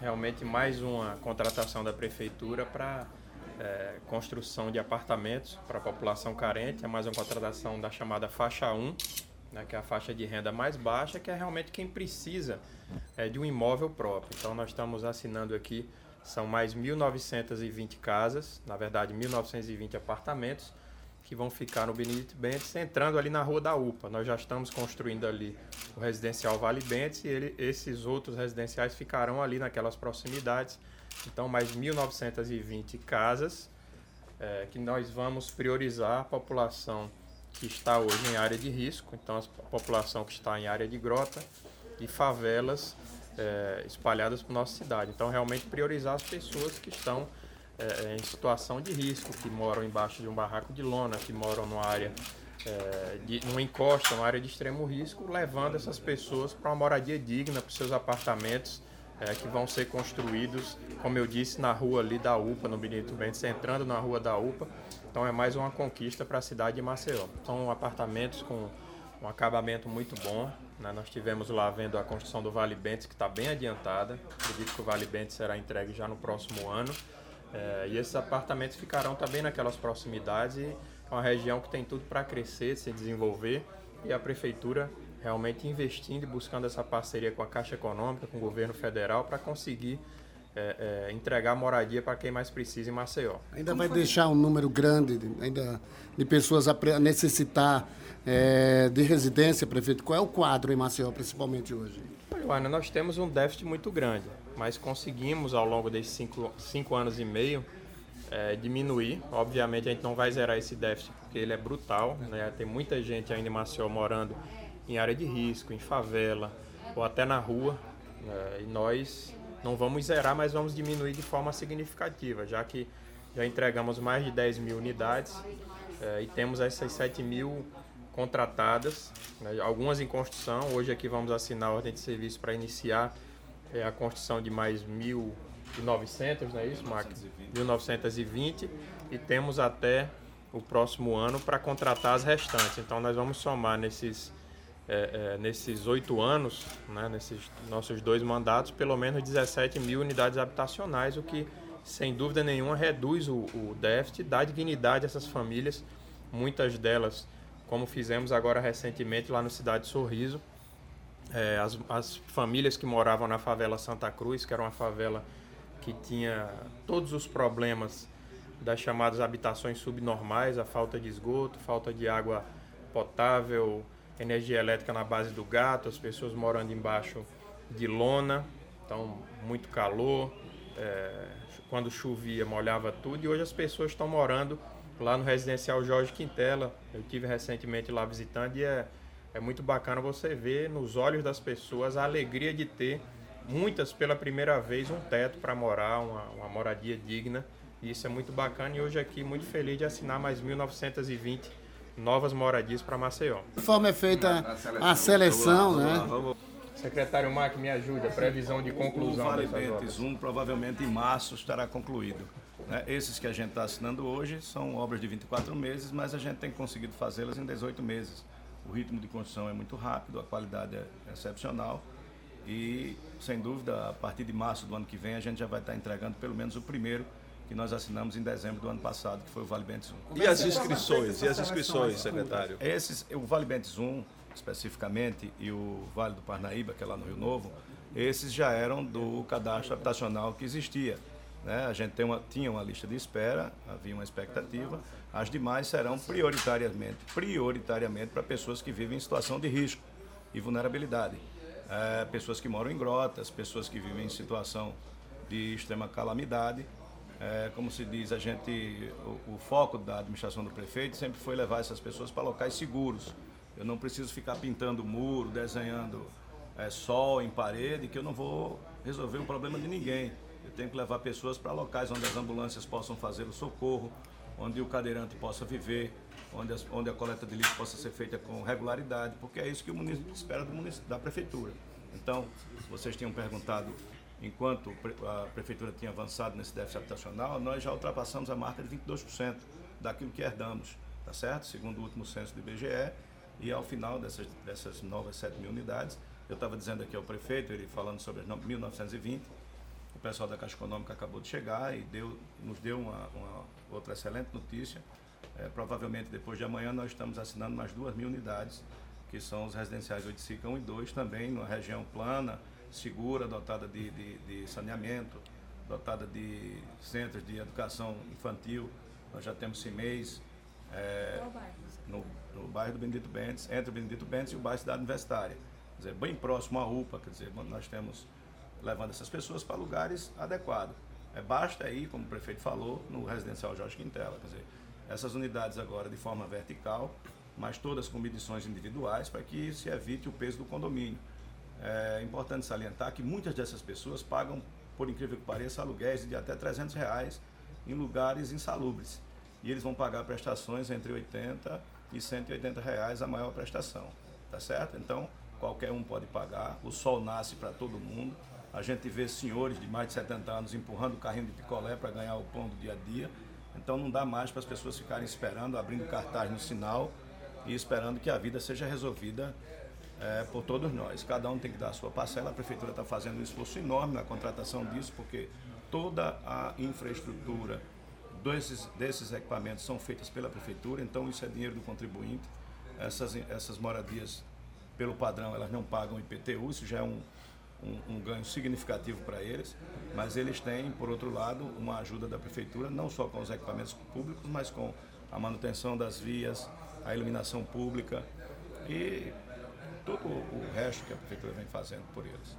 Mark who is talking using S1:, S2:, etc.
S1: realmente mais uma contratação da prefeitura para é, construção de apartamentos para a população carente, é mais uma contratação da chamada faixa 1, né, que é a faixa de renda mais baixa, que é realmente quem precisa é, de um imóvel próprio. Então nós estamos assinando aqui, são mais 1.920 casas, na verdade 1.920 apartamentos, que vão ficar no Benedito Bentes, entrando ali na Rua da UPA. Nós já estamos construindo ali o residencial Vale Bentes e ele, esses outros residenciais ficarão ali naquelas proximidades. Então, mais 1.920 casas é, que nós vamos priorizar a população que está hoje em área de risco, então a população que está em área de grota e favelas é, espalhadas por nossa cidade. Então, realmente priorizar as pessoas que estão é, é, em situação de risco, que moram embaixo de um barraco de lona, que moram numa área, é, de, numa encosta, numa área de extremo risco, levando essas pessoas para uma moradia digna, para seus apartamentos é, que vão ser construídos, como eu disse, na rua ali da UPA, no Benito Bentes, entrando na rua da UPA. Então é mais uma conquista para a cidade de Maceió. São apartamentos com um acabamento muito bom. Né? Nós tivemos lá vendo a construção do Vale Bentes, que está bem adiantada. Acredito que o Vale Bentes será entregue já no próximo ano. É, e esses apartamentos ficarão também naquelas proximidades e é uma região que tem tudo para crescer, se desenvolver e a prefeitura realmente investindo e buscando essa parceria com a Caixa Econômica, com o governo federal para conseguir é, é, entregar moradia para quem mais precisa em Maceió.
S2: Ainda vai deixar um número grande de, ainda de pessoas a necessitar é, de residência, prefeito? Qual é o quadro em Maceió, principalmente hoje?
S1: Olha, nós temos um déficit muito grande mas conseguimos ao longo desses cinco, cinco anos e meio é, diminuir. Obviamente a gente não vai zerar esse déficit porque ele é brutal, né? tem muita gente ainda em Maceió morando em área de risco, em favela ou até na rua, né? e nós não vamos zerar, mas vamos diminuir de forma significativa, já que já entregamos mais de 10 mil unidades é, e temos essas 7 mil contratadas, né? algumas em construção. Hoje aqui vamos assinar a ordem de serviço para iniciar é a construção de mais 1.900, não é isso, Mark? 1920 e temos até o próximo ano para contratar as restantes. Então nós vamos somar nesses é, é, nesses oito anos, né, nesses nossos dois mandatos, pelo menos 17 mil unidades habitacionais, o que sem dúvida nenhuma reduz o, o déficit, dá dignidade a essas famílias, muitas delas, como fizemos agora recentemente lá no Cidade Sorriso, é, as, as famílias que moravam na favela Santa Cruz, que era uma favela que tinha todos os problemas das chamadas habitações subnormais, a falta de esgoto, falta de água potável, energia elétrica na base do gato, as pessoas morando embaixo de lona, então muito calor, é, quando chovia molhava tudo e hoje as pessoas estão morando lá no residencial Jorge Quintela. Eu tive recentemente lá visitando e é é muito bacana você ver nos olhos das pessoas a alegria de ter, muitas pela primeira vez, um teto para morar, uma, uma moradia digna. E isso é muito bacana e hoje aqui muito feliz de assinar mais 1920 novas moradias para Maceió.
S2: De forma é feita a seleção, né?
S1: Secretário Mac, me ajude, a previsão de conclusão. O
S3: Vale Bentes 1 provavelmente em março estará concluído. Né? Esses que a gente está assinando hoje são obras de 24 meses, mas a gente tem conseguido fazê-las em 18 meses. O ritmo de construção é muito rápido, a qualidade é excepcional e, sem dúvida, a partir de março do ano que vem, a gente já vai estar entregando pelo menos o primeiro que nós assinamos em dezembro do ano passado, que foi o Vale Bentes 1.
S4: E as inscrições? E as inscrições, secretário?
S3: Esses, o Vale Bentes 1, especificamente, e o Vale do Parnaíba, que é lá no Rio Novo, esses já eram do cadastro habitacional que existia. Né? A gente uma, tinha uma lista de espera, havia uma expectativa. As demais serão prioritariamente, prioritariamente para pessoas que vivem em situação de risco e vulnerabilidade. É, pessoas que moram em grotas, pessoas que vivem em situação de extrema calamidade. É, como se diz, a gente, o, o, foco da administração do prefeito sempre foi levar essas pessoas para locais seguros. Eu não preciso ficar pintando muro, desenhando é, sol em parede, que eu não vou resolver o problema de ninguém. Eu tenho que levar pessoas para locais onde as ambulâncias possam fazer o socorro, onde o cadeirante possa viver, onde, as, onde a coleta de lixo possa ser feita com regularidade, porque é isso que o município espera do da prefeitura. Então, vocês tinham perguntado enquanto a prefeitura tinha avançado nesse déficit habitacional, nós já ultrapassamos a marca de 22% daquilo que herdamos, tá certo? Segundo o último censo do IBGE, e ao final dessas, dessas novas 7 mil unidades, eu estava dizendo aqui ao prefeito, ele falando sobre as 1920, O pessoal da Caixa Econômica acabou de chegar e deu, nos deu uma, uma outra excelente notícia. É, provavelmente depois de amanhã nós estamos assinando mais duas mil unidades, que são os residenciais Oiticica 1 e 2, também numa região plana, segura, dotada de, de, de saneamento, dotada de centros de educação infantil. Nós já temos CIMEIs. É, no, no bairro do Benedito Bentes, entre o Benedito Bentes e o bairro Cidade Universitária. Quer dizer, bem próximo à UPA, quer dizer, nós temos levando essas pessoas para lugares adequados. É, basta aí, como o prefeito falou, no residencial Jorge Quintela, quer dizer, essas unidades agora de forma vertical, mas todas com medições individuais para que se evite o peso do condomínio. É importante salientar que muitas dessas pessoas pagam, por incrível que pareça, aluguéis de até 300 reais em lugares insalubres. E eles vão pagar prestações entre 80 e 180 reais a maior prestação. Tá certo? Então, qualquer um pode pagar. O sol nasce para todo mundo. A gente vê senhores de mais de 70 anos empurrando o carrinho de picolé para ganhar o pão do dia a dia. Então não dá mais para as pessoas ficarem esperando, abrindo cartaz no sinal e esperando que a vida seja resolvida é, por todos nós. Cada um tem que dar a sua parcela. A prefeitura está fazendo um esforço enorme na contratação disso, porque toda a infraestrutura desses, desses equipamentos são feitas pela prefeitura, então isso é dinheiro do contribuinte. Essas, essas moradias, pelo padrão, elas não pagam IPTU, isso já é um, um, um ganho significativo para eles, mas eles têm, por outro lado, uma ajuda da prefeitura, não só com os equipamentos públicos, mas com a manutenção das vias, a iluminação pública e todo o resto que a prefeitura vem fazendo por eles.